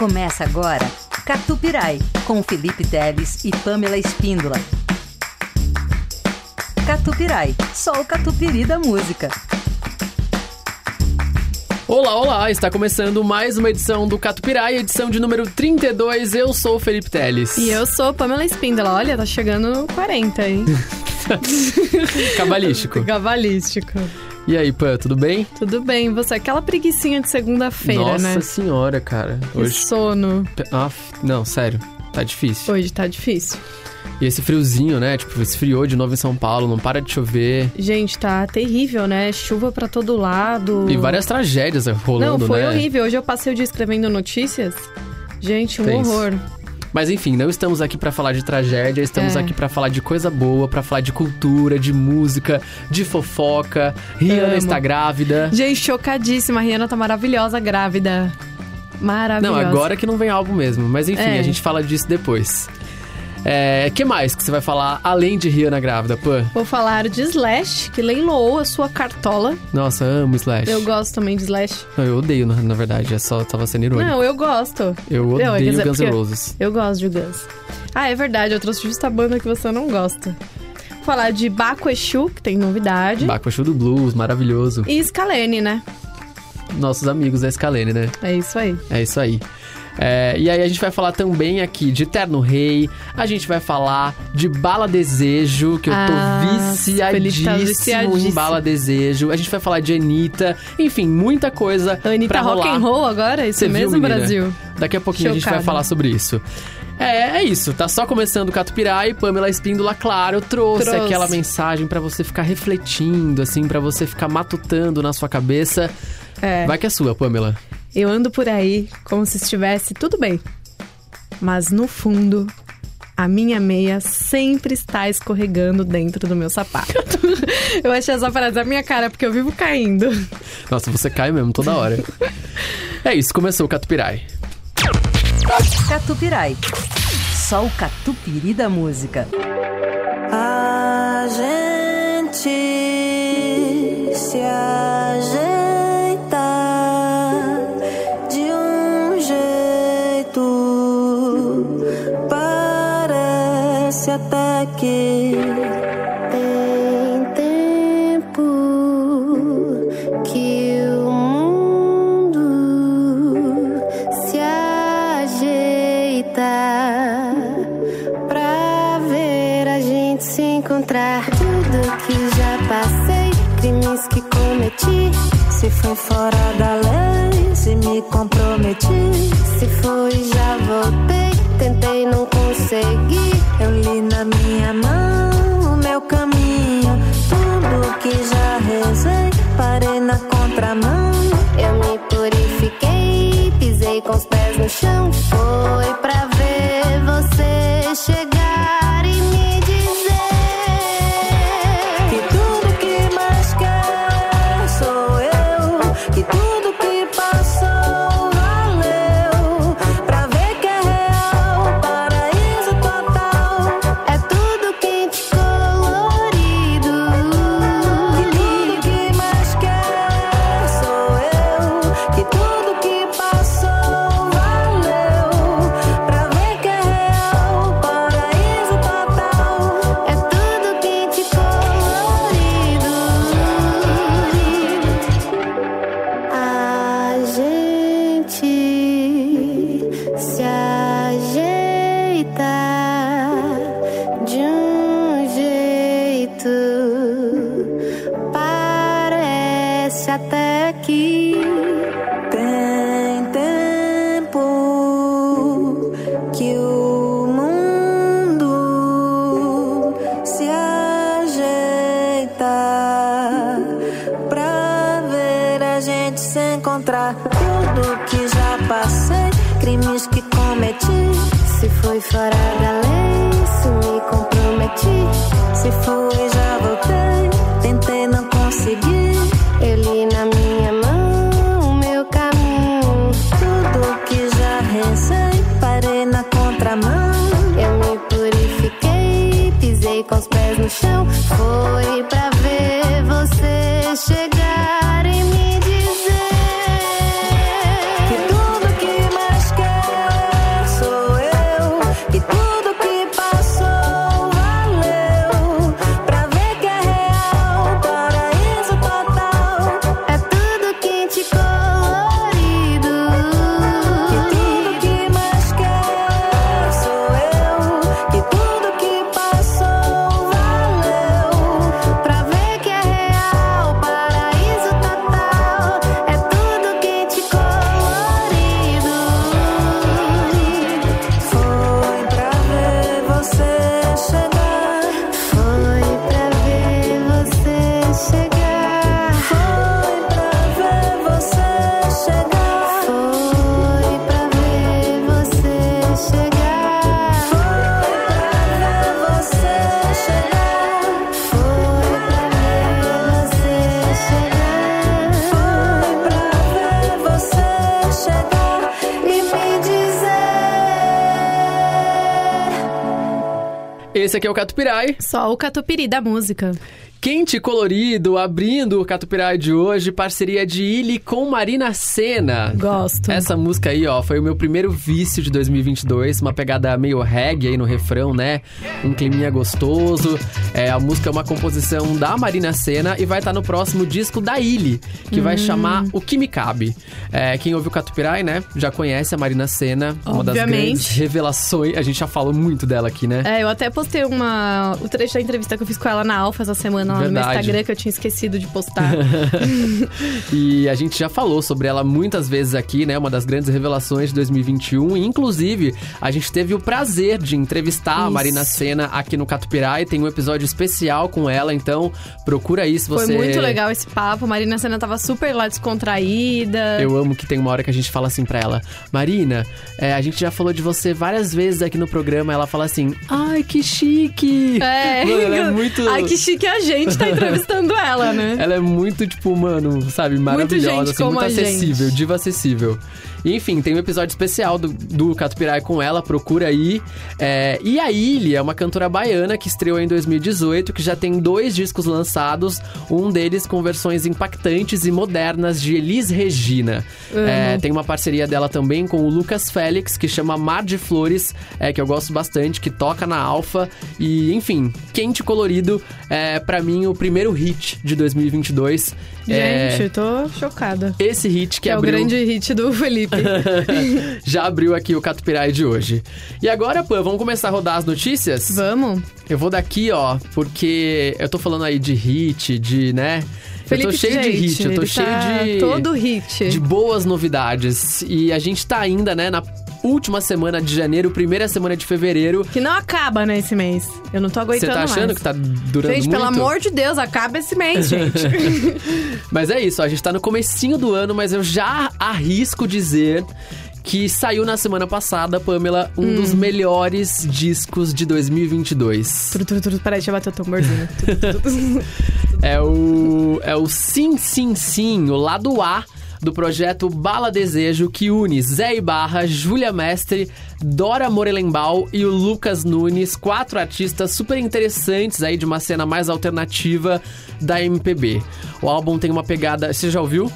Começa agora Catupirai, com Felipe Teles e Pamela Espíndola. Catupirai, só o catupiry da música. Olá, olá! Está começando mais uma edição do Catupirai, edição de número 32. Eu sou o Felipe Teles. E eu sou Pamela Espíndola. Olha, tá chegando no 40, hein? Cabalístico. Cabalístico. E aí, Pan, tudo bem? Tudo bem, você? Aquela preguicinha de segunda-feira, Nossa né? senhora, cara. Que Hoje. sono. Ah, não, sério. Tá difícil. Hoje tá difícil. E esse friozinho, né? Tipo, esfriou de novo em São Paulo, não para de chover. Gente, tá terrível, né? Chuva pra todo lado. E várias tragédias rolando, Não, foi né? horrível. Hoje eu passei o dia escrevendo notícias. Gente, um Tenso. horror. Mas enfim, não estamos aqui pra falar de tragédia, estamos É. aqui pra falar de coisa boa, pra falar de cultura, de música, de fofoca. Rihanna Amo. está grávida. Gente, chocadíssima. A Rihanna tá maravilhosa, grávida. Não, Maravilhosa. agora que não vem álbum mesmo. Mas enfim, É. a gente fala disso depois. É, que mais que você vai falar além de Rihanna grávida, Pan? Vou falar de Slash, que leiloou a sua cartola. Nossa, amo Slash. Eu gosto também de Slash. Não, eu odeio, na, na verdade. É só tava sendo irônico. Não, eu gosto. eu Não, odeio dizer, Guns N' Roses. Eu gosto de Guns. Ah, é verdade, eu trouxe justa a banda que você não gosta. Vou falar de Baco Exu, que tem novidade. Baco Show do Blues, maravilhoso. E Scalene, né? Nossos amigos da Scalene, né? É isso aí. É isso aí. É, e aí a gente vai falar também aqui de Terno Rei, a gente vai falar de Bala Desejo, que eu tô Ah, tá viciadíssimo em. Bala Desejo. A gente vai falar de Anitta, enfim, muita coisa Anitta pra Rock and Roll agora? Isso Você viu, mesmo, menina? Brasil? Daqui a pouquinho a gente vai falar sobre isso. É, é isso, tá só começando o Catupirai, Pamela Espíndola, claro, trouxe, Trouxe. aquela mensagem pra você ficar refletindo, assim, pra você ficar matutando na sua cabeça. É. Vai que é sua, Pamela. Eu ando por aí como se estivesse tudo bem. Mas no fundo, a minha meia sempre está escorregando dentro do meu sapato. eu achei essa frase a minha cara porque eu vivo caindo. Nossa, você cai mesmo toda hora. é isso, começou o Catupirai. Catupirai, só o catupiry da música. A gente se até que tem tempo que o mundo se ajeita pra ver a gente se encontrar. Tudo que já passei, crimes que cometi. Se foi fora da lei, se me comprometi. Se foi, já voltei. Tentei, não consegui. Eu li na minha mão o meu caminho. Tudo que já rezei, parei na contramão. Eu me purifiquei, pisei com os pés no chão. Foi pra ver você chegar Esse aqui é o Catupirai. Só o catupiry da música. Quente e colorido, abrindo o Catupirai de hoje, parceria de Illy com Marina Senna. Gosto. Essa música aí, ó, foi o meu primeiro vício de 2022, uma pegada meio reggae aí no refrão, né? Um climinha gostoso. É, a música é uma composição da Marina Senna e vai estar no próximo disco da Illy, que Hum. vai chamar O Que Me Cabe. É, quem ouve o Catupirai, né, já conhece a Marina Senna, uma das Obviamente. grandes revelações. A gente já falou muito dela aqui, né? É, eu até postei uma, o trecho da entrevista que eu fiz com ela na Alfa essa semana lá no meu. Instagram, que eu tinha esquecido de postar. E a gente já falou sobre ela muitas vezes aqui, né? Uma das grandes revelações de 2021. E, inclusive, a gente teve o prazer de entrevistar a Isso. Marina Senna aqui no Catupirai. Tem um episódio especial com ela, então procura aí se você. Foi muito legal esse papo. Marina Senna tava super lá descontraída. Eu amo que tem uma hora que a gente fala assim pra ela, Marina, é, a gente já falou de você várias vezes aqui no programa. Ela fala assim, ai, que chique! É. Mano, é muito. Ai, que chique a gente tá entrevistando ela, né? Ela é muito, tipo, mano, sabe, maravilhosa, gente assim, muito a gente. acessível, diva acessível. E, enfim, tem um episódio especial do, do Catupirai com ela, procura aí. É, e a Ilha é uma cantora baiana que estreou em 2018, que já tem dois discos lançados, um deles com versões impactantes e modernas de Elis Regina. É, tem uma parceria dela também com o Lucas Félix, que chama Mar de Flores, é, que eu gosto bastante, que toca na Alfa. E, enfim, quente e colorido, é, para mim, o primeiro hit de 2022. É, Gente, eu tô chocada. esse hit que, Que é o abriu, grande hit do Felipe. já abriu aqui o Catupirai de hoje. E agora, Pã, vamos começar a rodar as notícias? Vamos? Eu vou daqui, ó, porque eu tô falando aí de hit, de, né? Felipe, eu tô cheio de gente, hit, eu tô cheio tá de todo hit. de boas novidades. E a gente tá ainda, né, na última semana de janeiro, primeira semana de fevereiro. Que não acaba, né, esse mês. Eu não tô Você aguentando tá achando mais. que tá durando Gente, muito? pelo amor de Deus, acaba esse mês, gente. Mas é isso, ó, a gente tá no comecinho do ano, mas eu já arrisco dizer que saiu na semana passada, Pamela, um Hum. dos melhores discos de 2022. Tru, tru, tru, Peraí, deixa eu bater o tamborzinho. Tru. É o é o Sim Sim Sim, o lado A do projeto Bala Desejo, que une Zé Ibarra, Júlia Mestre, Dora Morelenbaum e o Lucas Nunes, quatro artistas super interessantes aí de uma cena mais alternativa da MPB. O álbum tem uma pegada, você já ouviu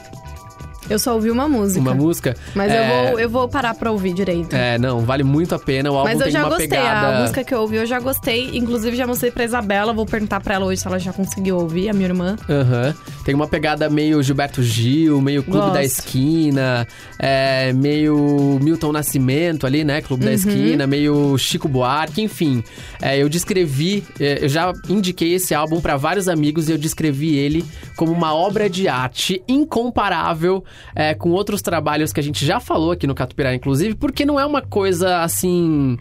Eu só ouvi uma música. uma música? Mas É, eu, vou, eu vou parar pra ouvir direito. É, não, vale muito a pena. O álbum Mas eu tem já uma gostei. pegada. A música que eu ouvi eu já gostei. Inclusive, já mostrei pra Isabela. Vou perguntar pra ela hoje se ela já conseguiu ouvir, a minha irmã. Aham. Tem uma pegada meio Gilberto Gil, meio Clube Gosto. da Esquina, é, meio Milton Nascimento ali, né? Clube da Uhum. Esquina, meio Chico Buarque, enfim. É, eu descrevi, é, eu já indiquei esse álbum pra vários amigos e eu descrevi ele como uma obra de arte incomparável é, com outros trabalhos que a gente já falou aqui no Catupirai, inclusive, porque não é uma coisa assim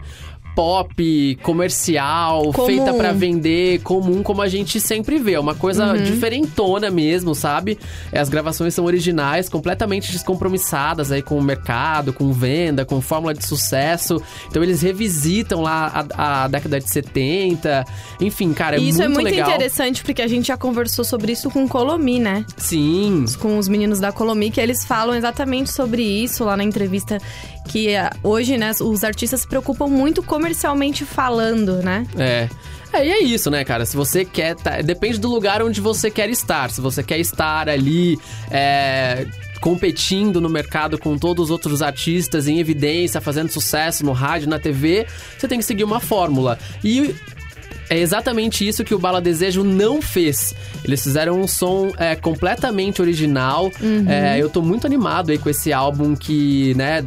pop, comercial, Comum. feita pra vender, comum, como a gente sempre vê. É uma coisa Uhum. diferentona mesmo, sabe? É, As gravações são originais, completamente descompromissadas aí com o mercado, com venda, com fórmula de sucesso. Então eles revisitam lá a, a década de 70. Enfim, cara, é isso muito é muito legal. interessante porque a gente já conversou sobre isso com o Colomi, né? Sim. Com os meninos da Colomi, que eles falam exatamente sobre isso lá na entrevista. Que eh, hoje, né, os artistas se preocupam muito comercialmente falando, né? É. É, e é isso, né, cara? Se você quer. tá- depende do lugar onde você quer estar. Se você quer estar ali. É, competindo no mercado com todos os outros artistas em evidência, fazendo sucesso no rádio, na TV, você tem que seguir uma fórmula. E é exatamente isso que o Bala Desejo não fez. Eles fizeram um som é, completamente original. É, eu tô muito animado aí com esse álbum que, né,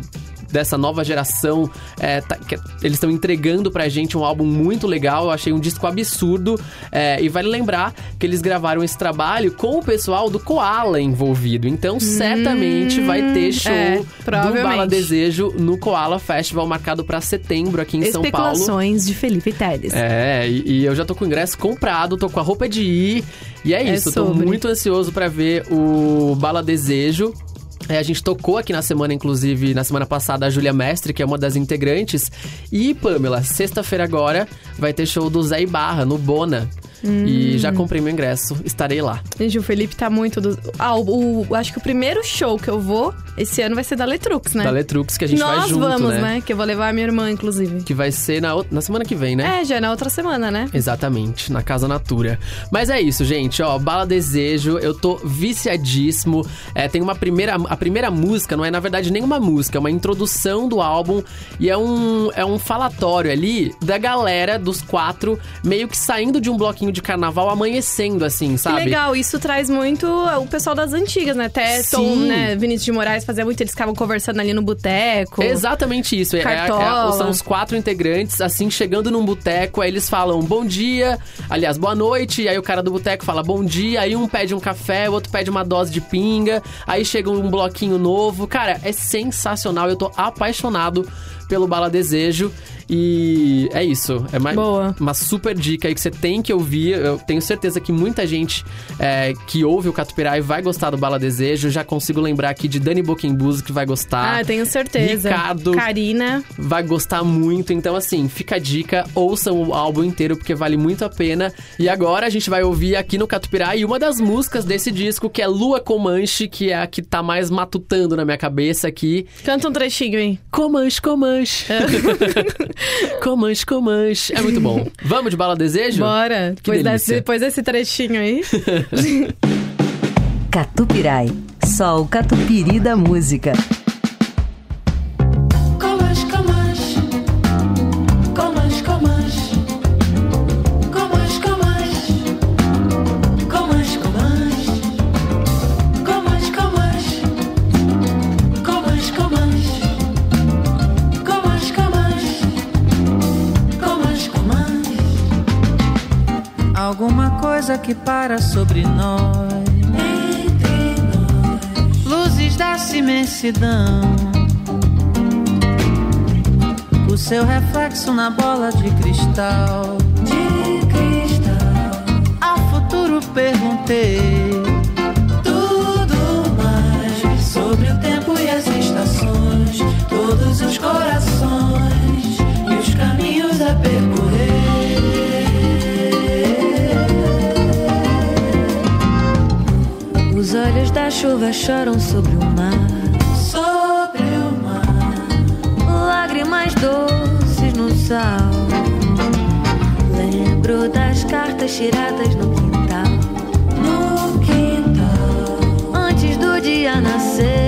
dessa nova geração. é, tá- eles estão entregando pra gente um álbum muito legal. Eu achei um disco absurdo. é, e vale lembrar que eles gravaram esse trabalho com o pessoal do Koala envolvido. Então, certamente vai ter show é, do. Bala Desejo no Koala Festival, marcado pra setembro aqui em São Paulo. Especulações de Felipe Teles. É, e, e eu já tô com o ingresso comprado, tô com a roupa de ir. E é É isso, eu tô muito ansioso pra ver o Bala Desejo. É, a gente tocou aqui na semana, inclusive, na semana passada, a Júlia Mestre, que é uma das integrantes. E, Pamela, sexta-feira agora vai ter show do Zé Ibarra, no Bona. E já comprei meu ingresso, estarei lá. Gente, o Felipe tá muito. Do... Ah, o, o- acho que o primeiro show que eu vou esse ano vai ser da Letrux, né? Da Letrux, que a gente Nós vai junto, vamos, né? né? Que eu vou levar a minha irmã, inclusive. Que vai ser na, na semana que vem, né? É, já é na outra semana, né? Exatamente, na Casa Natura. Mas é isso, gente, ó, Bala Desejo, eu tô viciadíssimo. É, tem uma primeira, a primeira música, não é na verdade nenhuma música, é uma introdução do álbum e é um, é um falatório ali da galera dos quatro meio que saindo de um bloquinho de carnaval amanhecendo assim, Que sabe? legal, isso traz muito o pessoal das antigas, né? Até Tom, Sim. né? Vinícius de Moraes fazia muito, eles ficavam conversando ali no boteco. Exatamente isso. É- é- é- são os quatro integrantes, assim, chegando num boteco, aí eles falam bom dia, aliás, boa noite, aí o cara do boteco fala bom dia, aí um pede um café, o outro pede uma dose de pinga, aí chega um bloquinho novo. Cara, é sensacional, eu tô apaixonado pelo Bala Desejo. E é isso. É uma, Boa. uma super dica aí que você tem que ouvir. Eu tenho certeza que muita gente é, que ouve o Catupirai vai gostar do Bala Desejo. Já consigo lembrar aqui de Dani Boquembuzo que vai gostar. Ah, tenho certeza. Ricardo Karina. vai gostar muito. Então, assim, fica a dica, ouçam o álbum inteiro, porque vale muito a pena. E agora a gente vai ouvir aqui no Catupirai uma das músicas desse disco, que é Lua Comanche, que é a que tá mais matutando na minha cabeça aqui. Canta um trechinho aí. Comanche, Comanche. Comanche, Comanche. É muito bom. Vamos de bala desejo? Bora. Que Depois desse, depois desse trechinho aí. Catupirai, só o catupiry da música. Que para sobre nós, entre nós, luzes dessa imensidão. O seu reflexo na bola de cristal. De cristal. Ao futuro perguntei olhos da chuva choram sobre o mar. Sobre o mar lágrimas doces no sal. Lembro das cartas tiradas no quintal. No quintal. Antes do dia nascer.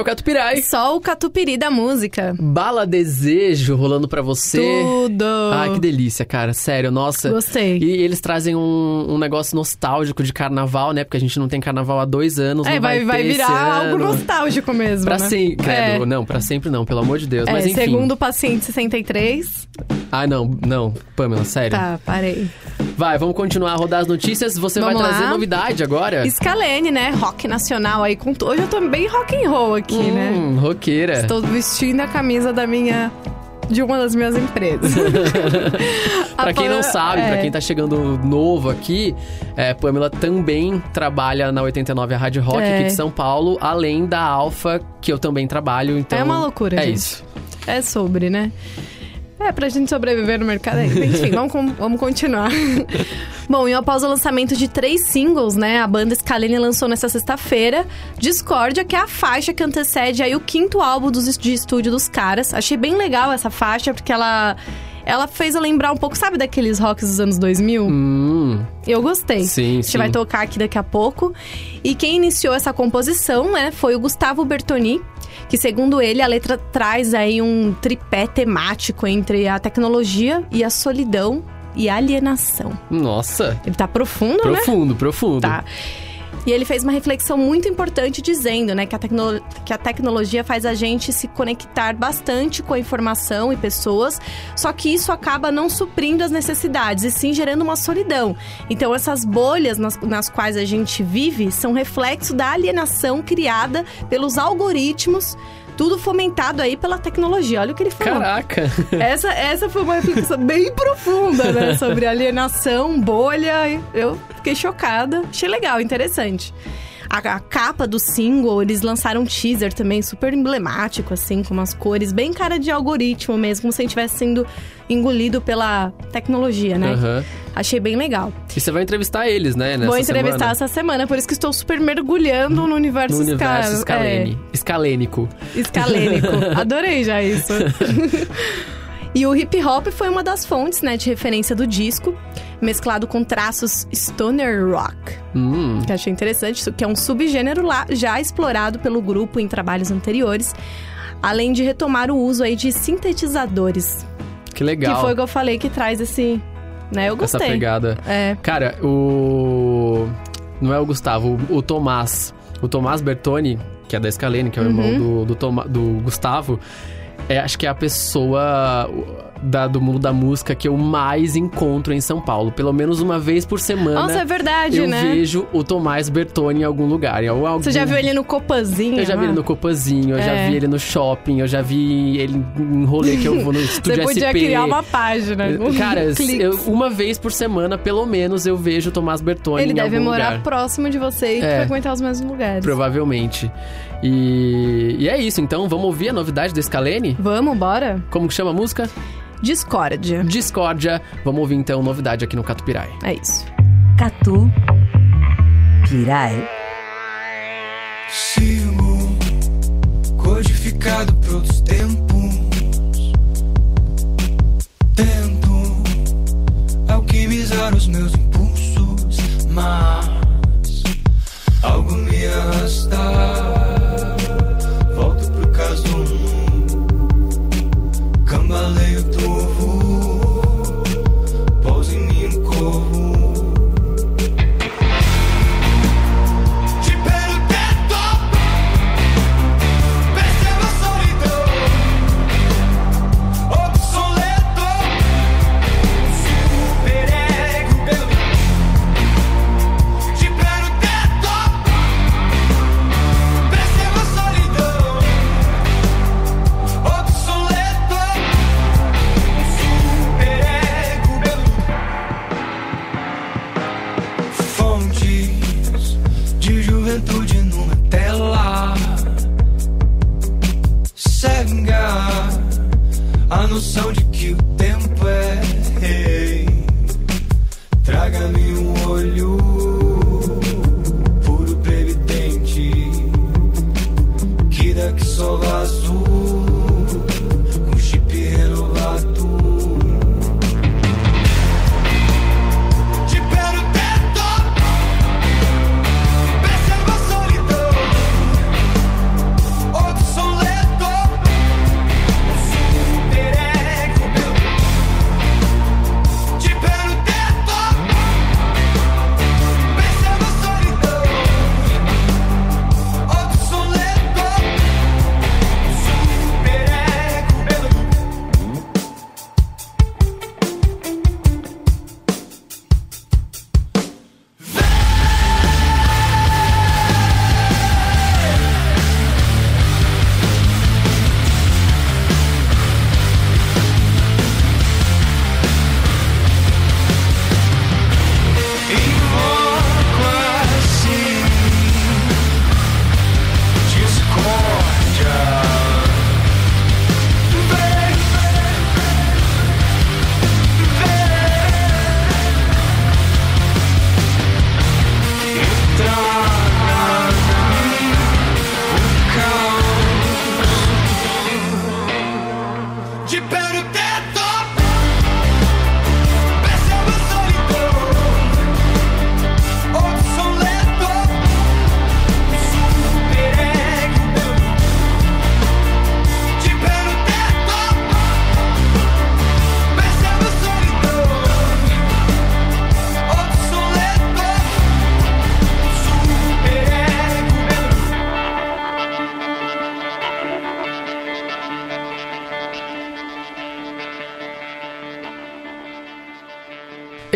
É o Catupirai. Só o catupiry da música. Bala Desejo rolando pra você. Tudo. Ai, que delícia, cara. Sério, nossa. Gostei. E eles trazem um, um negócio nostálgico de carnaval, né? Porque a gente não tem carnaval há dois anos. É, vai, vai, vai virar algo nostálgico mesmo, Pra né? sempre. É. não, pra sempre não, pelo amor de Deus. É, Mas enfim. segundo o paciente 63. Ah, não, não. Pamela, sério. Tá, parei. Vai, vamos continuar a rodar as notícias. Você Vamos vai trazer lá. novidade agora? Scalene, né? Rock nacional aí. Com... Hoje eu tô bem rock and roll aqui, né? Hum, roqueira. Estou vestindo a camisa da minha. de uma das minhas empresas. Pra quem não sabe, é. pra quem tá chegando novo aqui, é, Pamela também trabalha na 89 a Rádio Rock É. aqui de São Paulo, além da Alfa, que eu também trabalho, então... É uma loucura, É gente. isso. É sobre, né? É, pra gente sobreviver no mercado. Enfim, vamos, vamos continuar. Bom, e após o lançamento de três singles, né? A banda Scalene lançou nessa sexta-feira Discordia, que é a faixa que antecede aí o quinto álbum dos, de estúdio dos caras. Achei bem legal essa faixa, porque ela... Ela fez eu lembrar um pouco, sabe, daqueles rocks dos anos 2000? Hum, Eu gostei. Sim, A gente sim. vai tocar aqui daqui a pouco. E quem iniciou essa composição, né, foi o Gustavo Bertoni, que segundo ele, a letra traz aí um tripé temático entre a tecnologia e a solidão e a alienação. nossa. Ele tá profundo, né? Profundo, profundo. Tá. E ele fez uma reflexão muito importante dizendo, né, que a, tecno- que a tecnologia faz a gente se conectar bastante com a informação e pessoas, só que isso acaba não suprindo as necessidades e sim gerando uma solidão. Então essas bolhas nas, nas quais a gente vive são reflexo da alienação criada pelos algoritmos, tudo fomentado aí pela tecnologia. Olha o que ele falou. Caraca. Essa, essa foi uma reflexão bem profunda, né? Sobre alienação, bolha. Eu fiquei chocada. Achei legal, interessante. A, a capa do single, eles lançaram um teaser também, super emblemático, assim, com umas cores bem cara de algoritmo mesmo, como se a gente estivesse sendo engolido pela tecnologia, né? Aham. Achei bem legal. E você vai entrevistar eles, né, Vou entrevistar semana? essa semana, por isso que estou super mergulhando no universo, No universo Sca- escalene. Escalênico. É, escalênico. Adorei já isso. E o hip hop foi uma das fontes, né, de referência do disco, mesclado com traços stoner rock. Hum, Que achei interessante, isso que é um subgênero lá já explorado pelo grupo em trabalhos anteriores, além de retomar o uso aí de sintetizadores, que legal. que foi o que eu falei que traz esse, né, eu Essa gostei. pegada. É, Cara, o. Não é o Gustavo, o, o Tomás. O Tomás Bertoni, que é da Scalene, que é o irmão Uhum. do, do, Toma- do Gustavo, é, acho que é a pessoa da- do mundo da música que eu mais encontro em São Paulo. Pelo menos uma vez por semana. Nossa, é verdade, eu né? vejo o Tomás Bertoni em algum lugar. Em algum... Você já viu ele no Copanzinho? Eu já vi lá? ele no Copazinho, eu já É. vi ele no shopping, eu já vi ele em rolê que eu vou no estúdio Você podia SP. criar uma página. Cara, eu- uma vez por semana, pelo menos, eu vejo o Tomás Bertoni Ele em deve algum morar lugar. próximo de você e É. frequentar os mesmos lugares. Provavelmente. E, e é isso, então vamos ouvir a novidade do Scalene? Vamos, bora? Como que chama a música? Discórdia. Discórdia. Vamos ouvir então novidade aqui no Catupirai. É isso. Catu Pirai. Sigo codificado por outros tempos. Tento alquimizar os meus impulsos, mas algo me arrasta.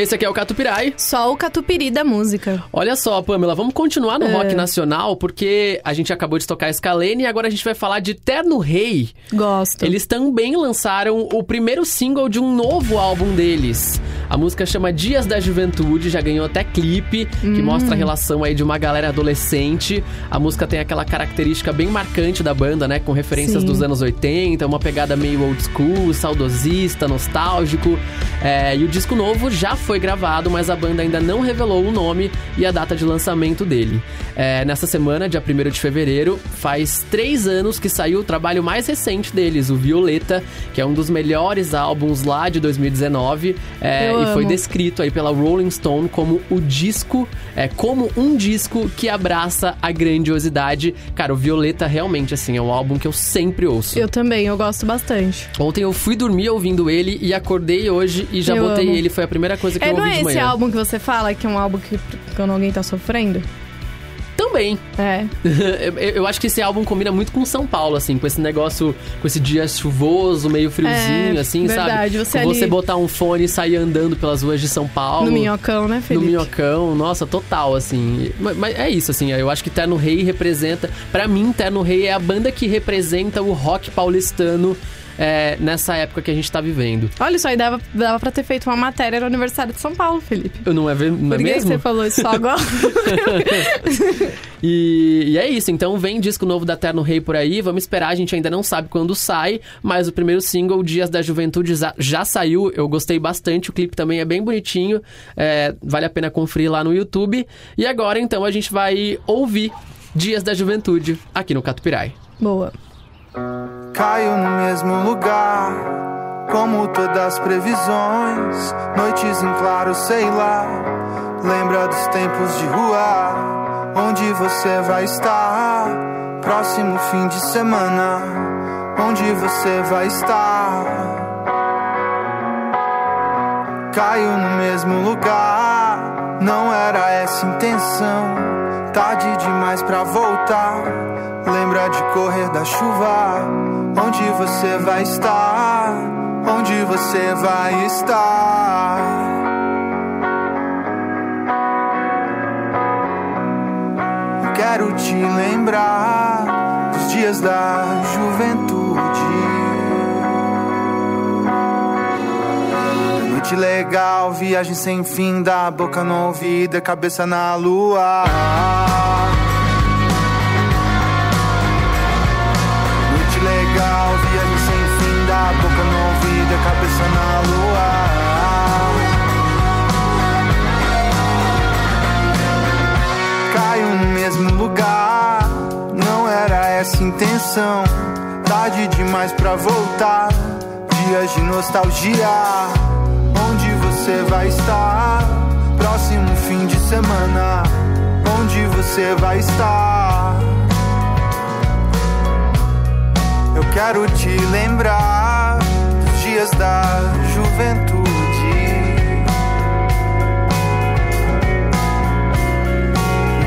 Esse aqui é o Catupirai. Só o catupiry da música. Olha só, Pamela, vamos continuar no rock nacional, porque a gente acabou de tocar Scalene e agora a gente vai falar de Terno Rei. Gosto. Eles também lançaram o primeiro single de um novo álbum deles. A música chama Dias da Juventude, já ganhou até clipe, que Hum. mostra a relação aí de uma galera adolescente. A música tem aquela característica bem marcante da banda, né? Com referências Sim. dos anos 80, uma pegada meio old school, saudosista, nostálgico. É, e o disco novo já foi gravado, mas a banda ainda não revelou o nome e a data de lançamento dele. É, nessa semana, dia 1 de fevereiro, faz três anos que saiu o trabalho mais recente deles, o Violeta, que é um dos melhores álbuns lá de 2019. é, e foi descrito aí pela Rolling Stone como o disco, é, como um disco que abraça a grandiosidade. Cara, o Violeta realmente, assim, é um álbum que eu sempre ouço. Eu também, eu gosto bastante. Ontem eu fui dormir ouvindo ele e acordei hoje e já Eu botei amo. ele. Foi a primeira coisa que É, eu não é esse álbum que você fala que é um álbum que quando alguém tá sofrendo? Também. É. eu, acho que esse álbum combina muito com São Paulo, assim, com esse negócio, com esse dia chuvoso, meio friozinho, É, assim, verdade, sabe? você Com você ali- botar um fone e sair andando pelas ruas de São Paulo. No minhocão, né, No Felipe? minhocão, nossa, total, assim. Mas, mas é isso, assim, eu acho que Terno Rei representa. Pra mim, Terno Rei é a banda que representa o rock paulistano é, nessa época que a gente tá vivendo. Olha, isso aí dava, dava pra ter feito uma matéria no aniversário de São Paulo, Felipe. Eu não é, ver- não é Por que que mesmo? você falou isso só agora? E, e é isso, então vem disco novo da Terno Rei por aí, vamos esperar, a gente ainda não sabe quando sai, mas o primeiro single, Dias da Juventude, já, já saiu, eu gostei bastante, o clipe também é bem bonitinho, é, vale a pena conferir lá no YouTube. E agora então a gente vai ouvir Dias da Juventude aqui no Catupirai. Boa. Caio no mesmo lugar, como todas as previsões. Noites em claro, sei lá. Lembra dos tempos de rua, onde você vai estar? Próximo fim de semana, onde você vai estar? Caio no mesmo lugar, não era essa intenção. Tarde demais pra voltar. Lembra de correr da chuva, onde você vai estar? Onde você vai estar? Quero te lembrar dos dias da juventude. Noite legal, viagem sem fim, da boca no ouvido, cabeça na lua. Intenção. Tarde demais pra voltar, dias de nostalgia. Onde você vai estar? Próximo fim de semana. Onde você vai estar? Eu quero te lembrar dos dias da juventude.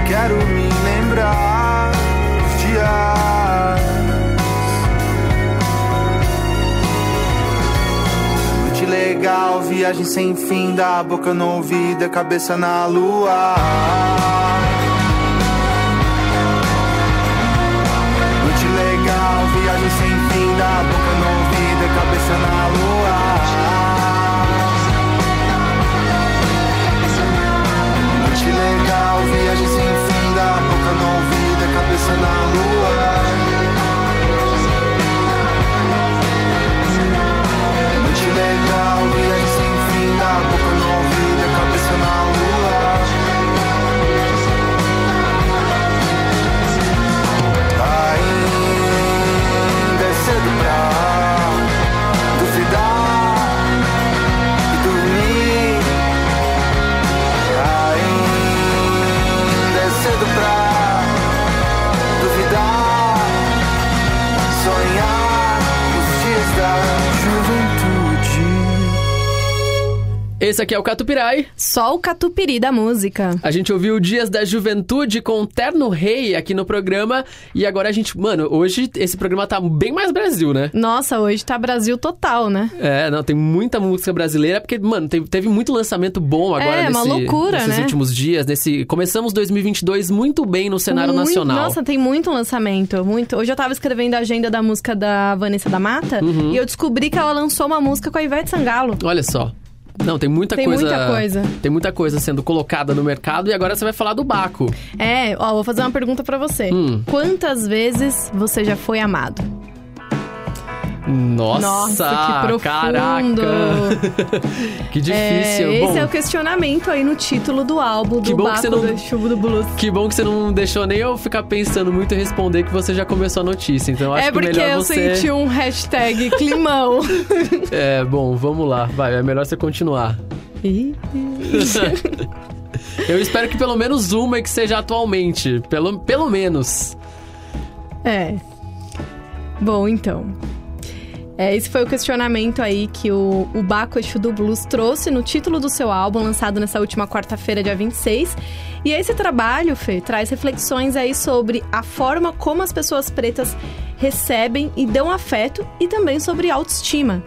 Quero me lembrar legal, viagem sem fim, da boca no ouvido, a cabeça na lua. Noite legal, viagem sem fim, da boca no ouvido, a cabeça na lua. Noite legal, viagem sem fim, da boca no ouvido, a cabeça na lua. Esse aqui é o Catupirai. Só o catupiry da música. A gente ouviu Dias da Juventude com Terno Rei aqui no programa. E agora a gente. Mano, hoje esse programa tá bem mais Brasil, né? Nossa, hoje tá Brasil total, né? É, não, tem muita música brasileira, porque, mano, teve, teve muito lançamento bom agora É, nesse, uma loucura, nesses né? últimos dias. Nesse, começamos 2022 muito bem no cenário Muito- nacional. Nossa, tem muito lançamento, muito. Hoje eu tava escrevendo a agenda da música da Vanessa da Mata Uhum. e eu descobri que ela lançou uma música com a Ivete Sangalo. Olha só. Não, tem muita Tem coisa. muita coisa. Tem muita coisa sendo colocada no mercado e agora você vai falar do Baco. É, ó, vou fazer uma pergunta pra você. Hum. Quantas vezes você já foi amado? Nossa, Nossa, que profundo. caraca. que difícil. É, esse Bom, é o questionamento aí no título do álbum Que do bom que Baco você não- do Chuvo do Blues. Que bom que você não deixou nem eu ficar pensando muito e responder que você já começou a notícia. Então acho É que porque melhor eu você. senti um hashtag climão. É, bom, vamos lá. Vai, é melhor você continuar. Eu espero que pelo menos uma que seja atualmente. Pelo, pelo menos. É. Bom, então. É, esse foi o questionamento aí que o, o Baco Exu do Blues trouxe no título do seu álbum, lançado nessa última quarta-feira, dia 26. E esse trabalho, Fê, traz reflexões aí sobre a forma como as pessoas pretas recebem e dão afeto e também sobre autoestima.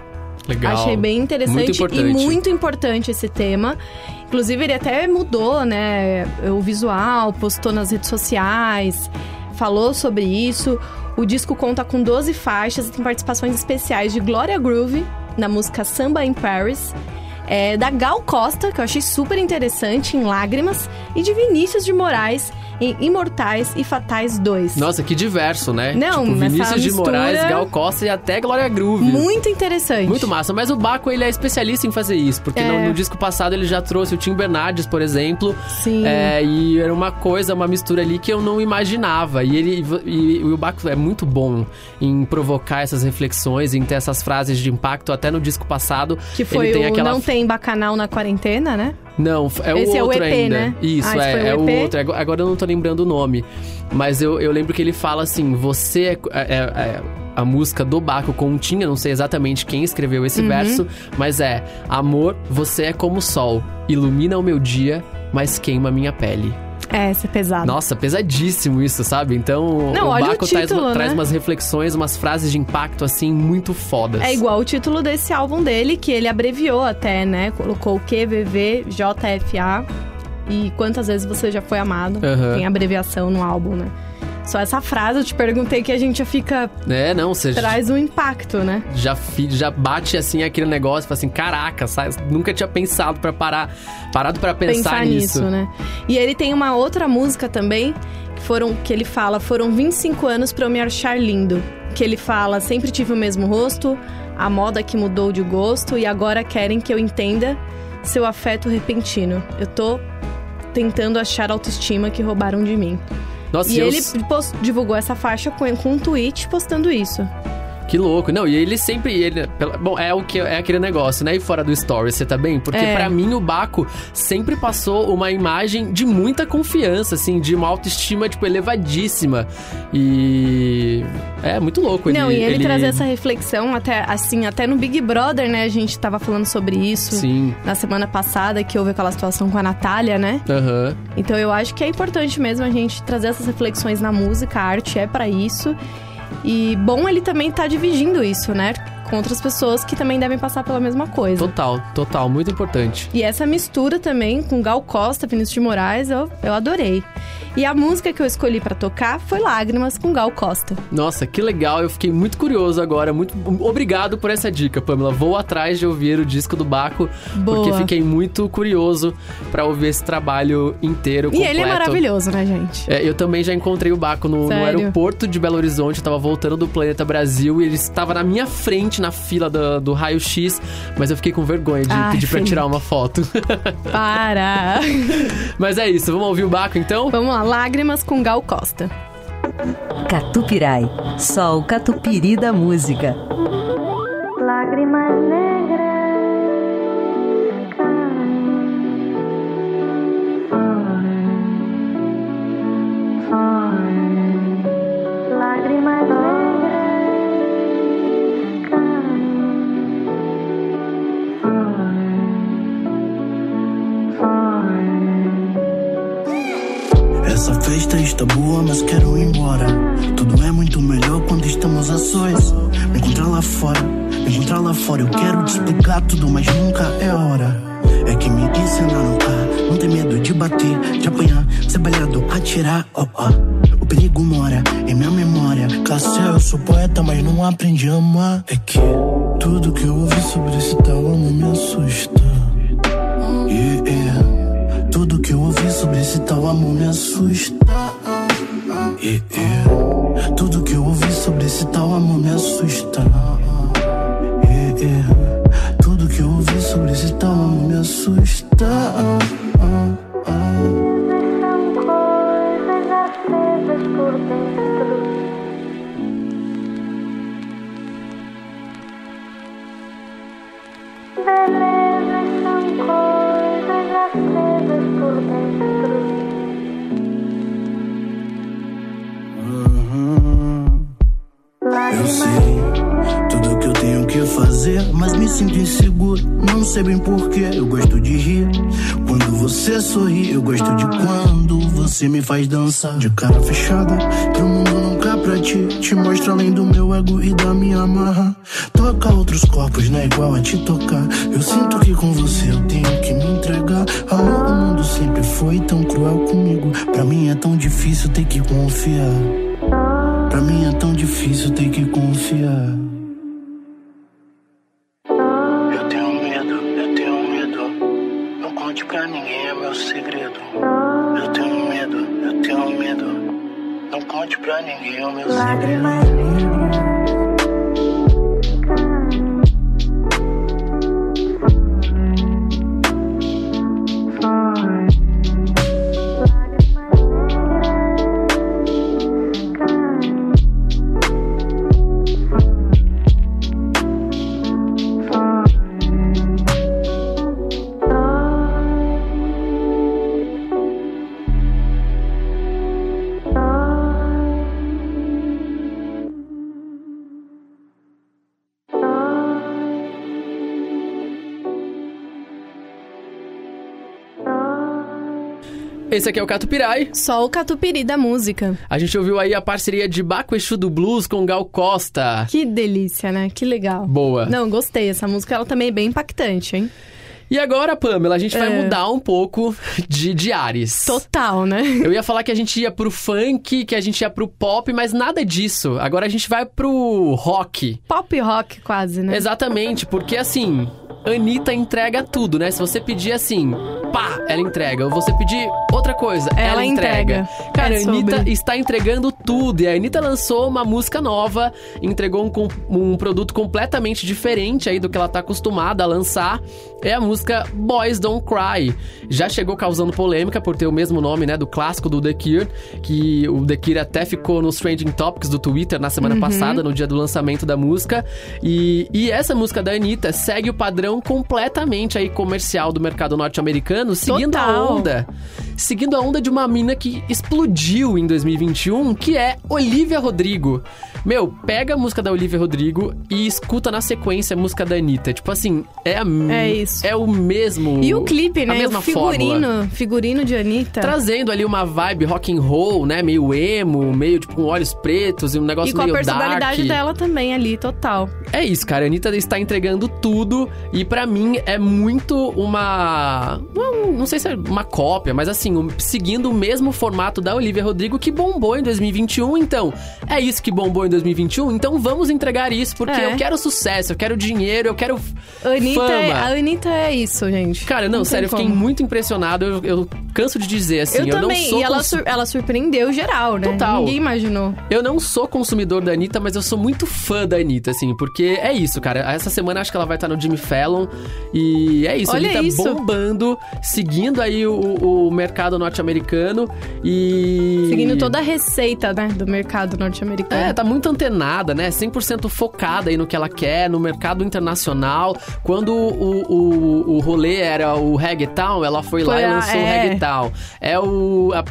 Legal. Achei bem interessante Muito e muito importante esse tema. Inclusive, ele até mudou, né? O visual, postou nas redes sociais, falou sobre isso. O disco conta com 12 faixas e tem participações especiais de Gloria Groove na música Samba in Paris. É, da Gal Costa, que eu achei super interessante, em Lágrimas, e de Vinícius de Moraes, em Imortais e Fatais 2. Nossa, que diverso, né? Não, tipo, Vinícius de Moraes, Gal Costa e até Glória Groove. Muito interessante. Muito massa, mas o Baco ele é especialista em fazer isso, porque É. no, no disco passado ele já trouxe o Tim Bernardes, por exemplo, Sim. é, e era uma coisa, uma mistura ali que eu não imaginava. E ele e, e o Baco é muito bom em provocar essas reflexões, em ter essas frases de impacto. Até no disco passado Que foi ele tem aquela Não Tem Bacanal na Quarentena, né? Não, é Esse o é o outro EP, ainda. né? Isso, Ah, esse é, foi o é o outro. Agora- eu não tô lembrando o nome. Mas eu, eu lembro que ele fala assim: você é, é- é- a música do Baco continha, não sei exatamente quem escreveu Uhum. esse verso, mas é: Amor, você é como o sol, ilumina o meu dia, mas queima a minha pele. É, esse é pesado. Nossa, pesadíssimo isso, sabe? Então, Não, o olha o Baco traz, título, traz né? umas reflexões, umas frases de impacto assim muito fodas. É igual o título desse álbum dele, que ele abreviou até, né? Colocou o QVVJFA. E quantas vezes você já foi amado? Aham. Tem abreviação no álbum, né? Só essa frase eu te perguntei que a gente já fica. É, não, você traz um impacto, né? já, já bate assim aquele negócio, fala assim, caraca, sabe? nunca tinha pensado pra parar, parado pra pensar, nisso. né? E ele tem uma outra música também, que foram que ele fala, foram 25 anos pra eu me achar lindo. Que ele fala, sempre tive o mesmo rosto, a moda que mudou de gosto e agora querem que eu entenda seu afeto repentino. Eu tô tentando achar a autoestima que roubaram de mim. Nossa, e ele divulgou essa faixa com, com um tweet postando isso. Que louco. Não, e ele sempre ele, bom, é o que é aquele negócio, né? E fora do story, você tá bem? Porque É. pra mim o Baco sempre passou uma imagem de muita confiança, assim, de uma autoestima tipo elevadíssima. E é muito louco ele Não, e ele, trazer essa reflexão até assim, até no Big Brother, né? A gente tava falando sobre isso. Sim. na semana passada que houve aquela situação com a Natália, né? Aham. Então eu acho que é importante mesmo a gente trazer essas reflexões na música, a arte é pra isso. E bom ele também tá dividindo isso, né? Com outras pessoas que também devem passar pela mesma coisa. Total, total, muito importante. E essa mistura também com Gal Costa, Vinícius de Moraes, eu, eu adorei. E a música que eu escolhi pra tocar foi Lágrimas com Gal Costa. Nossa, que legal. Eu fiquei muito curioso agora. Muito obrigado por essa dica, Pamela. Vou atrás de ouvir o disco do Baco, Boa. porque fiquei muito curioso pra ouvir esse trabalho inteiro, E completo. ele é maravilhoso, né, gente? É, eu também já encontrei o Baco no, no aeroporto de Belo Horizonte. Eu tava voltando do Planeta Brasil e ele estava na minha frente na fila do, do raio-x, mas eu fiquei com vergonha de Ai, pedir pra Felipe. tirar uma foto. Para! mas é isso, vamos ouvir o Baco então? Vamos lá, Lágrimas com Gal Costa. Catupirai, só o catupiry da música. Lá fora, encontrar lá fora. Eu quero explicar tudo, mas nunca é hora. É que me ensinaram a não ter medo de bater, de apanhar, ser balhado, atirar, ó, ó. O perigo mora em minha memória. Classe eu sou poeta, mas não aprendi a amar. É que tudo que eu ouvi sobre esse tal amor me assusta. Yeah, yeah. Tudo que eu ouvi sobre esse tal amor me assusta. Yeah, yeah. Tudo que eu ouvi sobre esse tal amor me assusta. Yeah, yeah. Tudo que eu ouvi sobre esse tal amor me assusta. Me faz dançar de cara fechada. Pro mundo nunca pra ti. Te mostra além do meu ego e da minha amarra. Toca outros corpos, não é igual a te tocar. Eu sinto que com você eu tenho que me entregar. Amor, o mundo sempre foi tão cruel comigo. Pra mim é tão difícil ter que confiar. Esse aqui é o Catupirai. Só o catupiry da música. A gente ouviu aí a parceria de Baco Exu do Blues com Gal Costa. Que delícia, né? Que legal. Boa. Não, gostei. Essa música ela também é bem impactante, hein? E agora, Pamela, a gente vai É. mudar um pouco de, de ares. Total, né? Eu ia falar que a gente ia pro funk, que a gente ia pro pop, mas nada disso. Agora a gente vai pro rock. Pop rock quase, né? Exatamente, porque assim, Anitta entrega tudo, né? Se você pedir assim, pá, ela entrega. Ou você pedir outra coisa, ela, Ela entrega. entrega. Cara, É a Anitta sobre. está entregando tudo. E a Anitta lançou uma música nova, entregou um, um produto completamente diferente aí do que ela tá acostumada a lançar. É a música Boys Don't Cry. Já chegou causando polêmica por ter o mesmo nome, né, do clássico do The Cure, que o The Cure até ficou nos trending topics do Twitter na semana Uhum. passada, no dia do lançamento da música. E, e essa música da Anitta segue o padrão completamente aí comercial do mercado norte-americano, seguindo a Total. onda. Seguindo a onda de uma mina que explodiu em 2021, que é Olivia Rodrigo. Meu, pega a música da Olivia Rodrigo e escuta na sequência a música da Anitta. Tipo assim, é a É isso. É o mesmo. E o clipe, a né? mesma o figurino, fórmula. figurino de Anitta. Trazendo ali uma vibe rock and roll, né? Meio emo, meio tipo com olhos pretos e um negócio E com a meio personalidade dark. dela também ali, total. É isso, cara. A Anitta está entregando tudo e pra mim é muito uma. Não, não sei se é uma cópia, mas assim, seguindo o mesmo formato da Olivia Rodrigo que bombou em 2021. Então, é isso que bombou em 2021. Então vamos entregar isso, porque É. eu quero sucesso, eu quero dinheiro, eu quero Anitta fama. é, a Anitta é isso, gente. Cara, não, tem sério, eu fiquei muito impressionado. Eu, eu canso de dizer assim, Eu, eu, também, não sou e ela, consu- sur- ela surpreendeu geral, né? Total. Ninguém imaginou. Eu não sou consumidor da Anitta, mas eu sou muito fã da Anitta, assim, porque é isso, cara. Essa semana acho que ela vai estar no Jimmy Fallon. E é isso, Olha a Anitta isso. bombando, seguindo aí o, o mercado norte-americano e. Seguindo toda a receita, né, do mercado norte-americano. É, tá muito antenada, né? 100% focada aí no que ela quer, no mercado internacional. Quando o, o, o rolê era o reggaeton, ela foi, lá Foi e a- lançou o é. reggaeton. É o... A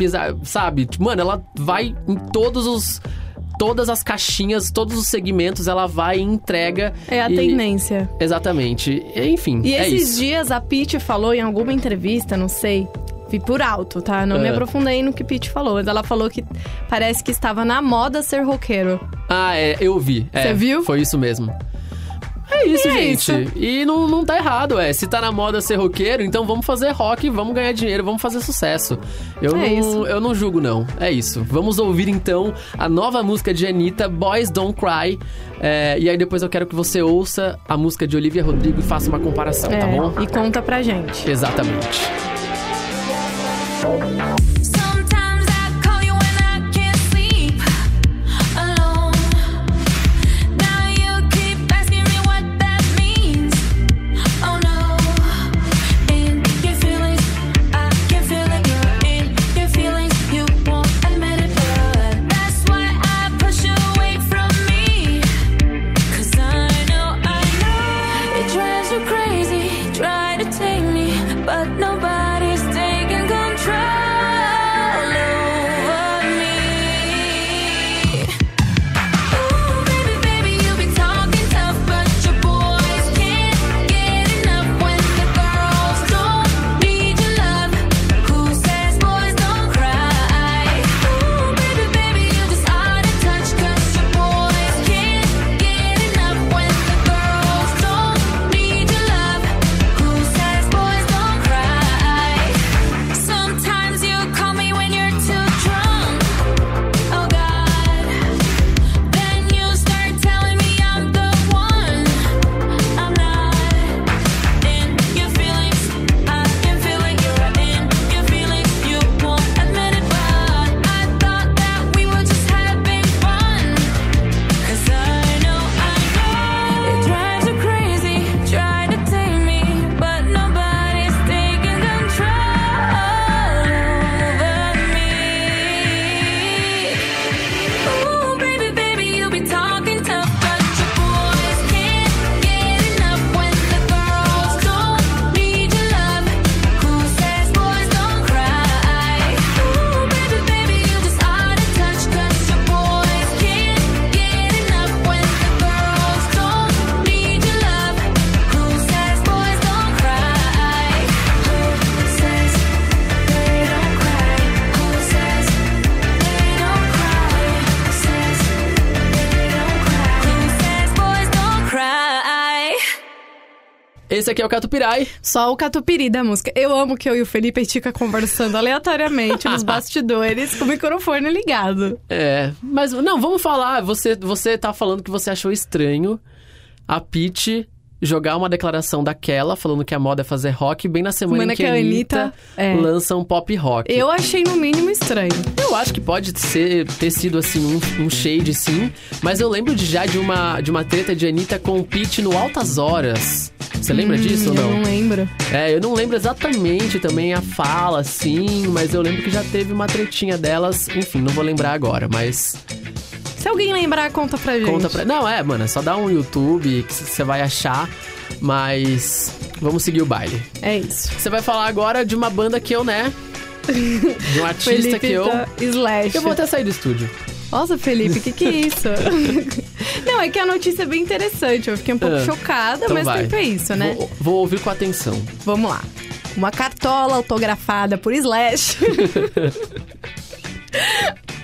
sabe? Tipo, Mano, ela vai em todos os... Todas as caixinhas, todos os segmentos, ela vai e entrega. É a e- tendência. Exatamente. Enfim, E é esses isso. dias a Pitty falou em alguma entrevista, não sei, Vi por alto, tá? Não me É. aprofundei no que Pete falou. Mas ela falou que parece que estava na moda ser roqueiro. Ah, é, eu vi. É, Você viu? Foi isso mesmo. É isso, E é gente. isso. E não, não tá errado, é. Se tá na moda ser roqueiro, então vamos fazer rock, vamos ganhar dinheiro, vamos fazer sucesso. Eu, É não, isso. eu não julgo, não. É isso. Vamos ouvir então a nova música de Anitta, Boys Don't Cry. É, e aí depois eu quero que você ouça a música de Olivia Rodrigo e faça uma comparação, É, tá bom? E conta pra gente. Exatamente. Esse aqui é o Catupirai. Só o catupiry da música. Eu amo que eu e o Felipe a gente fica conversando aleatoriamente nos bastidores com o microfone ligado. É, mas não, vamos falar. Você, você tá falando que você achou estranho a Pete jogar uma declaração daquela, falando que a moda é fazer rock, bem na semana Semana em que, que a Anitta, é. lança um pop rock. Eu achei no mínimo estranho. Eu acho que pode ser, ter sido assim um, um shade sim, mas eu lembro de, já de uma, de uma treta de Anitta com o Pete no Altas Horas. Você lembra disso ou Hum, Eu não? não lembro. É, eu não lembro exatamente também a fala, assim, mas eu lembro que já teve uma tretinha delas. Enfim, não vou lembrar agora, mas Se alguém lembrar, conta pra gente. conta pra. Não, é, mano, é só dar um YouTube que você vai achar, mas vamos seguir o baile. É isso. Você vai falar agora de uma banda que eu, né? De um artista Felipe que eu. slash. Eu vou até sair do estúdio. Nossa, Felipe, o que, que é isso? não, é que a notícia é bem interessante. Eu fiquei um pouco Ah, chocada, então mas vai. tempo é isso, né? Vou, vou ouvir com atenção. Vamos lá. Uma cartola autografada por Slash.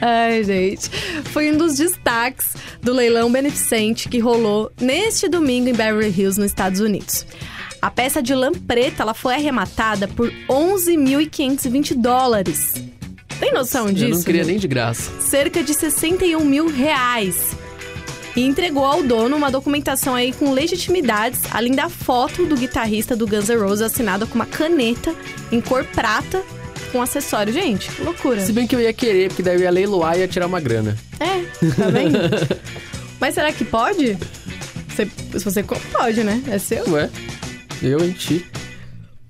Ai, gente. Foi um dos destaques do leilão beneficente que rolou neste domingo em Beverly Hills, nos Estados Unidos. A peça de lã preta ela foi arrematada por 11.520 dólares. Tem noção disso? Eu não queria nem de graça. cerca de 61 mil reais. E entregou ao dono uma documentação aí com legitimidades, além da foto do guitarrista do Guns N' Roses assinada com uma caneta em cor prata com acessório. Gente, que loucura. Se bem que eu ia querer, porque daí eu ia leiloar e ia tirar uma grana. É, tá vendo? Mas será que pode? Você- se você pode, né? É seu. Ué, eu enchi.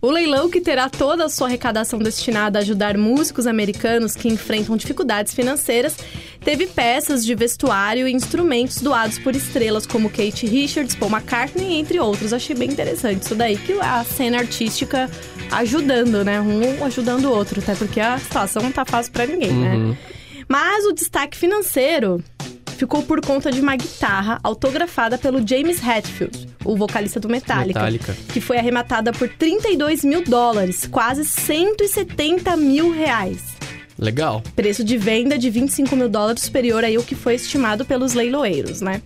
O leilão, que terá toda a sua arrecadação destinada a ajudar músicos americanos que enfrentam dificuldades financeiras, teve peças de vestuário e instrumentos doados por estrelas como Kate Richards, Paul McCartney, entre outros. Achei bem interessante isso daí, que a cena artística ajudando, né? Um ajudando o outro, até porque a situação não tá fácil pra ninguém, né? Mas o destaque financeiro ficou por conta de uma guitarra autografada pelo James Hetfield, o vocalista do Metallica, Metallica. que foi arrematada por 32 mil dólares, quase 170 mil reais. Legal. Preço de venda de 25 mil dólares superior aí ao que foi estimado pelos leiloeiros, né?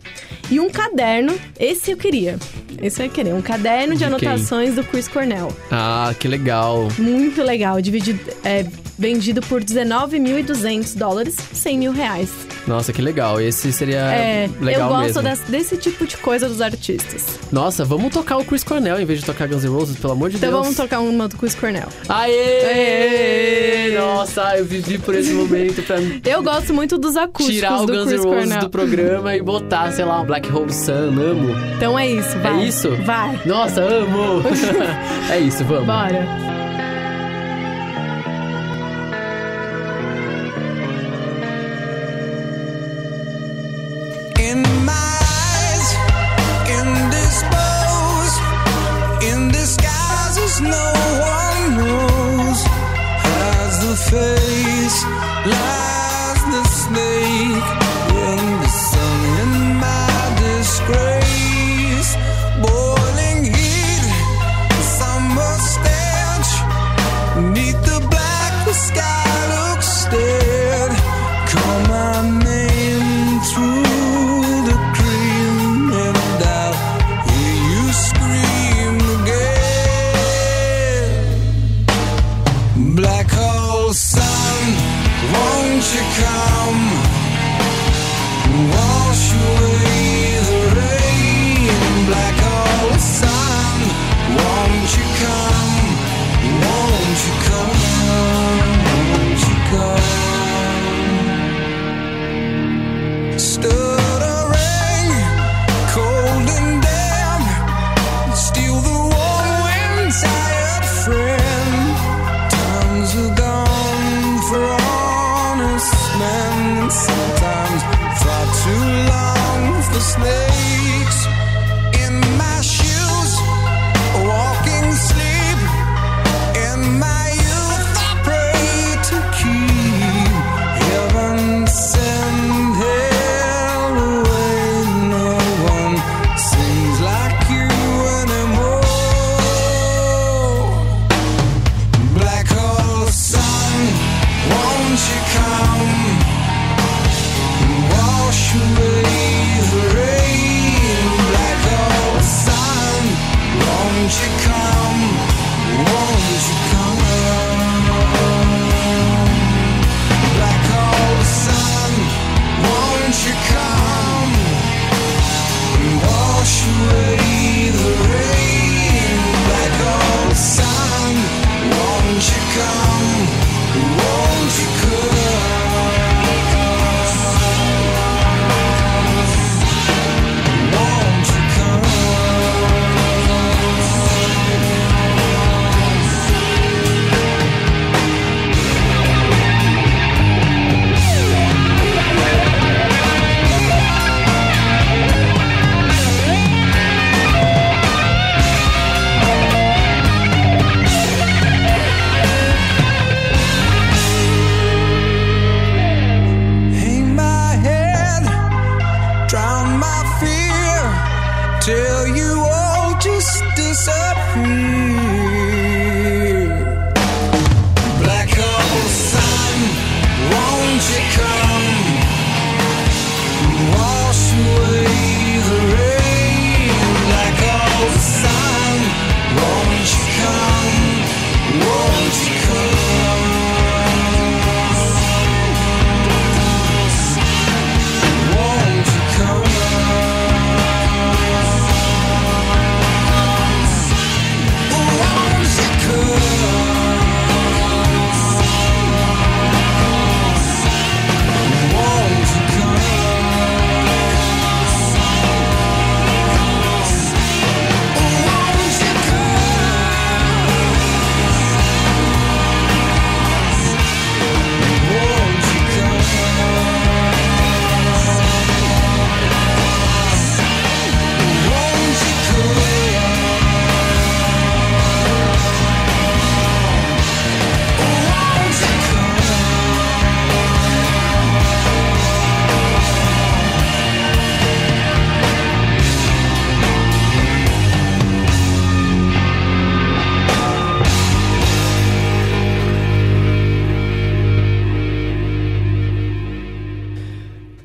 E um caderno, esse eu queria. Esse eu ia querer. Um caderno de, De quem? anotações do Chris Cornell. Ah, que legal. Muito legal. Dividido, é, vendido por 19.200 dólares, 100 mil reais. Nossa, que legal. Esse seria É, legal eu gosto mesmo. das- desse tipo de coisa dos artistas. Nossa, vamos tocar o Chris Cornell em vez de tocar Guns N' Roses, pelo amor de Então Deus. vamos tocar uma do Chris Cornell. Aê! Aê! Nossa, eu vivi por esse momento pra Eu gosto muito dos acústicos tirar o do Guns N' Roses do programa e botar, sei lá, um Black Hole Sun, amo. Então é isso, vai. É isso? Vai. Nossa, amo! é isso, vamos. Bora.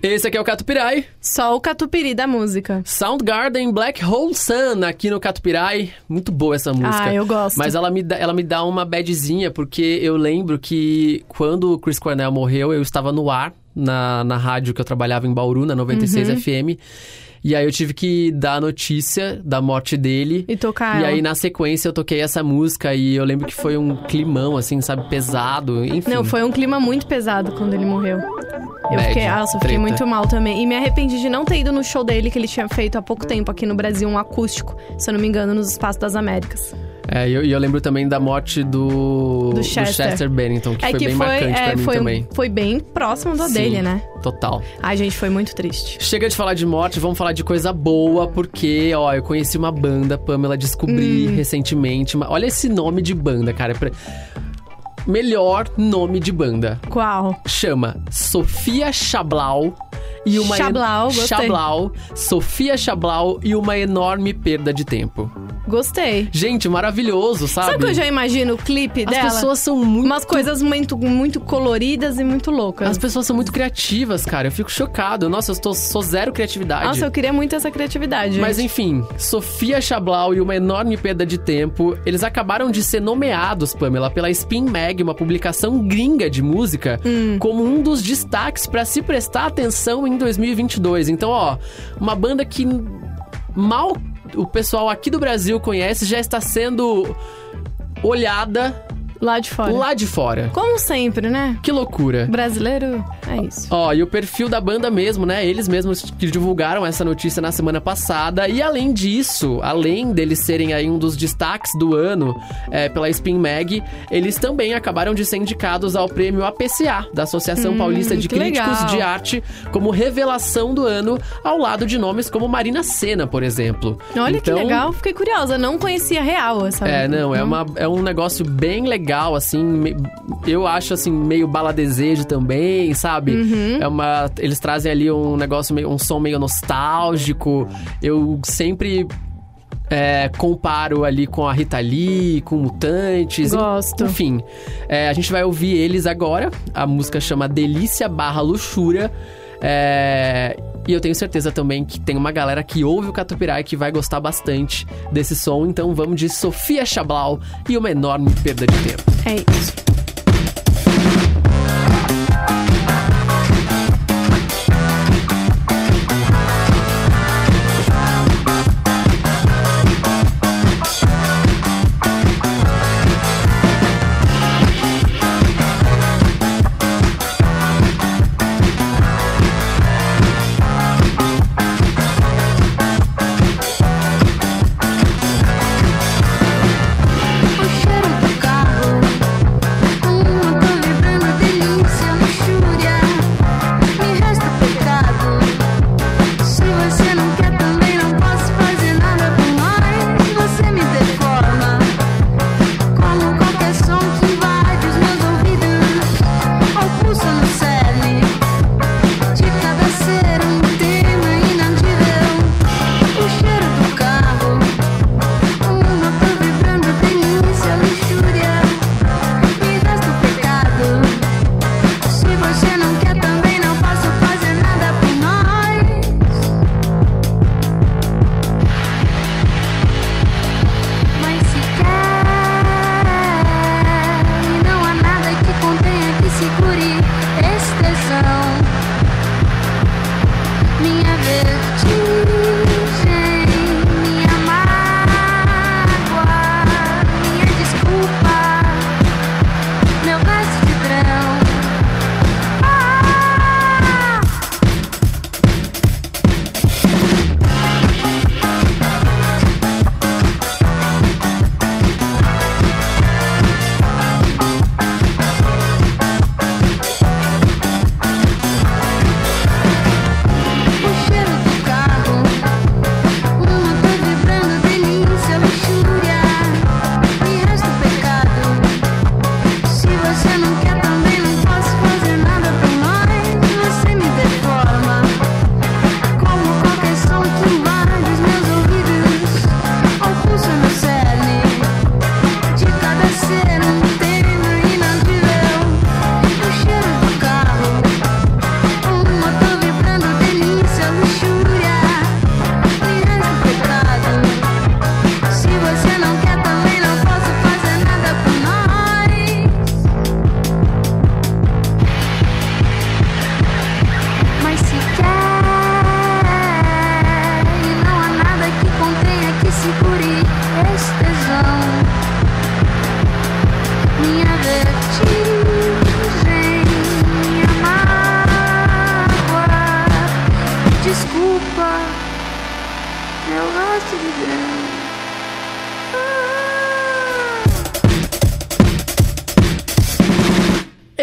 Esse aqui é o Catupirai. Só o catupiry da música. Soundgarden Black Hole Sun aqui no Catupirai. Muito boa essa música. Ah, eu gosto. Mas ela me, dá, ela me dá uma badzinha, porque eu lembro que quando o Chris Cornell morreu, eu estava no ar na, na rádio que eu trabalhava em Bauru, na 96 Uhum. FM. E aí eu tive que dar a notícia da morte dele. E tocar E ela. aí, na sequência, eu toquei essa música e eu lembro que foi um climão, assim, sabe, pesado, enfim. Não, foi um clima muito pesado quando ele morreu. Eu Bad, fiquei, nossa, eu fiquei muito mal também. E me arrependi de não ter ido no show dele, que ele tinha feito há pouco tempo aqui no Brasil, um acústico, se eu não me engano, nos Espaços das Américas. É, e eu, eu lembro também da morte do, Do Chester. Bennington, que é foi que bem foi, marcante é, pra mim foi, também. foi bem próximo da Sim, dele, né? Total. Ai, gente, foi muito triste. Chega de falar de morte, vamos falar de coisa boa, porque, ó, eu conheci uma banda, Pamela, descobri Hum. recentemente. uma- Olha esse nome de banda, cara. é pra- Melhor nome de banda. Qual? Chama Sofia Chablau e uma Chablau, gostei. Chablau, Sofia Chablau e uma enorme perda de tempo. Gostei. Gente, maravilhoso, sabe? Sabe que eu já imagino o clipe As dela? pessoas são muito Umas coisas muito, muito coloridas e muito loucas. As pessoas são muito criativas, cara. Eu fico chocado. Nossa, eu tô, sou zero criatividade. Nossa, eu queria muito essa criatividade. Mas gente. enfim, Sofia Chablau e uma enorme perda de tempo, eles acabaram de ser nomeados, Pamela, pela Spin Mag, uma publicação gringa de música, Hum. como um dos destaques pra se prestar atenção em 2022. Então, ó, uma banda que mal o pessoal aqui do Brasil conhece já está sendo olhada Lá de fora. lá de fora. Como sempre, né? Que loucura. Brasileiro é isso. Ó, e o perfil da banda mesmo, né? Eles mesmos que divulgaram essa notícia na semana passada. E além disso, além deles serem aí um dos destaques do ano é, pela Spin Mag, eles também acabaram de ser indicados ao prêmio APCA, da Associação Paulista de Críticos legal. de Arte, como revelação do ano, ao lado de nomes como Marina Senna, por exemplo. Olha Então, que legal, fiquei curiosa. Não conhecia real essa. é, não, é, uma, é um negócio bem legal, assim. me- Eu acho, assim, meio baladesejo também, sabe? Uhum. É uma. Eles trazem ali um negócio, meio, um som meio nostálgico. Eu sempre. é, comparo ali com a Rita Lee, com Mutantes. Gosto. Enfim, é, a gente vai ouvir eles agora. A música chama Delícia barra Luxúria. É, e eu tenho certeza também que tem uma galera que ouve o Catupirai que vai gostar bastante desse som. Então vamos de Sofia Chablau e uma enorme perda de tempo. É isso.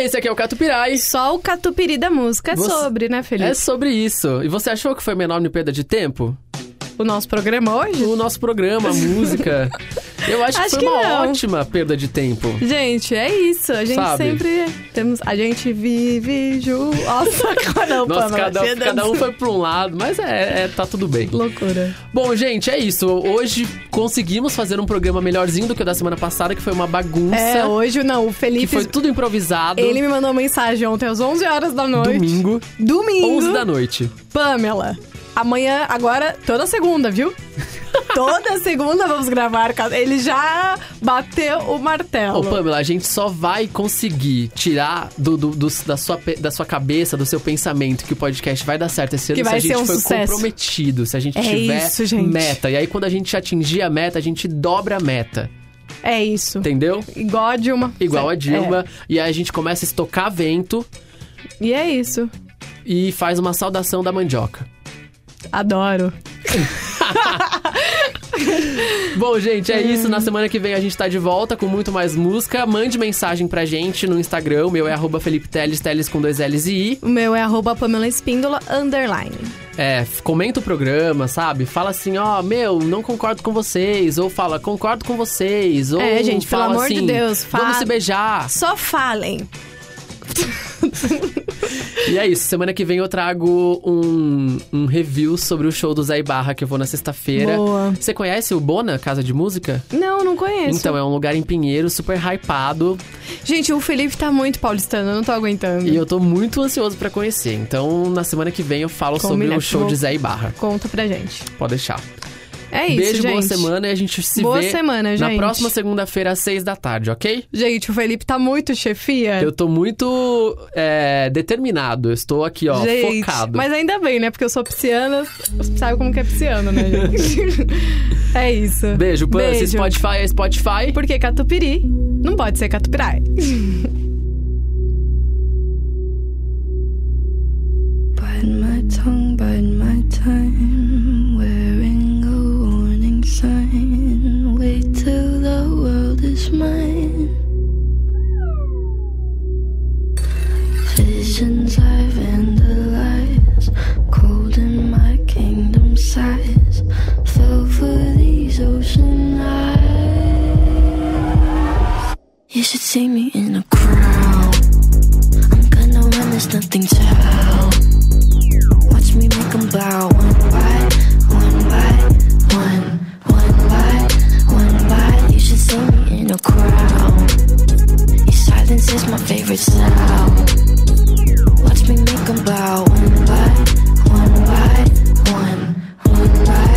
Esse aqui é o Catupirai. Só o catupiry da música é Você- sobre, né, Felipe? É sobre isso. E você achou que foi uma enorme perda de tempo? O nosso programa hoje? O nosso programa, a música. Eu acho, Acho que foi que uma não. ótima perda de tempo. Gente, é isso. A gente Sabe? sempre temos. A gente vive ju. Nossa, cada um, Nossa, Pamela, cada, cada um foi pra um lado, mas é, é, tá tudo bem. Loucura. Bom, gente, é isso. Hoje conseguimos fazer um programa melhorzinho do que o da semana passada, que foi uma bagunça. É, hoje não. O que Felipe. foi tudo improvisado. Ele me mandou uma mensagem ontem às 11 horas da noite. Domingo, Domingo. 11 da noite. Pamela, amanhã, agora, toda segunda, viu? Toda segunda vamos gravar. Ele já bateu o martelo. Ô, Pamela, a gente só vai conseguir tirar do, do- do- da, sua, da sua cabeça, do seu pensamento, que o podcast vai dar certo esse ano Que se a gente um for sucesso. comprometido, se a gente É tiver isso, gente. meta. E aí, quando a gente atingir a meta, a gente dobra a meta. É isso. Entendeu? Igual a Dilma. Igual a É. Dilma. E aí a gente começa a estocar vento E é isso. e faz uma saudação da mandioca. Adoro. Bom, gente, é isso. Na semana que vem a gente tá de volta com muito mais música. Mande mensagem pra gente no Instagram. O meu é arroba Felipe Teles, Teles com dois L's e I. O meu é arroba Pamela Espíndola, underline. É, comenta o programa, sabe? Fala assim, ó, meu, não concordo com vocês. Ou fala, concordo com vocês. Ou É, gente, pelo fala amor de assim, Deus, Vamos fa- se beijar. Só falem. E é isso. Semana que vem eu trago um, um review sobre o show do Zé Barra que eu vou na sexta-feira. Boa. Você conhece o Bona, Casa de Música? Não, não conheço. Então, é um lugar em Pinheiro, super hypado. Gente, o Felipe tá muito paulistano, eu não tô aguentando. E eu tô muito ansioso pra conhecer. Então, na semana que vem eu falo sobre Combinado. o show de Zé Barra. Conta pra gente. Pode deixar. É isso, Beijo, gente. boa semana e a gente se Boa vê semana, na próxima segunda-feira às seis da tarde, ok? Gente, o Felipe tá muito chefia. Eu tô muito é, determinado. Eu estou aqui, ó, gente, focado. Mas ainda bem, né? Porque eu sou pisciana, sabe como que é pisciano, né, gente? é isso. Beijo, Pan. Se Beijo. Spotify é Spotify. Porque catupiry não pode ser catupirai. Bite my tongue, bite my time. Sign. Wait till the world is mine. Visions I vandalize. Cold in my kingdom size. Fell for these ocean eyes. You should see me in a crowd. I'm gonna run, there's nothing to help. Watch me make 'em bow one by one by one see me in a crowd. Your silence is my favorite sound. Watch me make 'em bow one by one by one, one by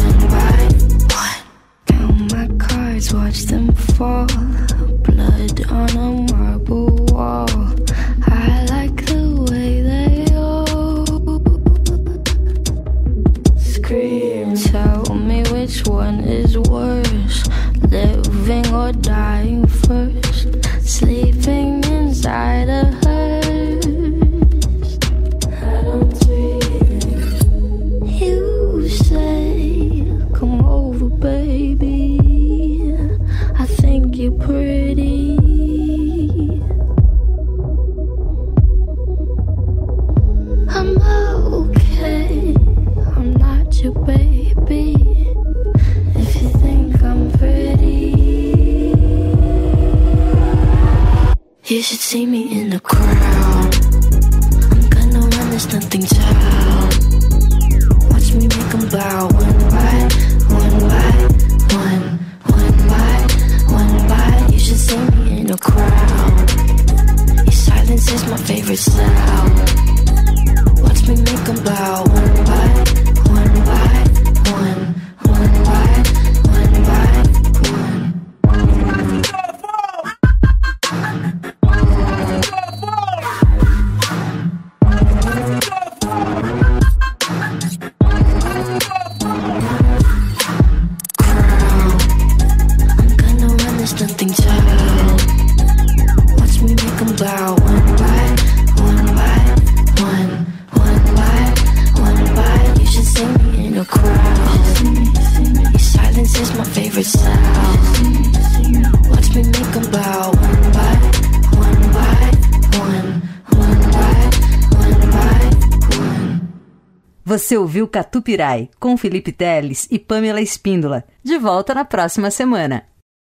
one by one. Count my cards, watch them fall. Blood on a marble wall. I like the way they all scream. Tell me which one is worse, living or dying first. Sleeping inside a ouviu Catupirai com Felipe Teles e Pamela Espíndola. De volta na próxima semana.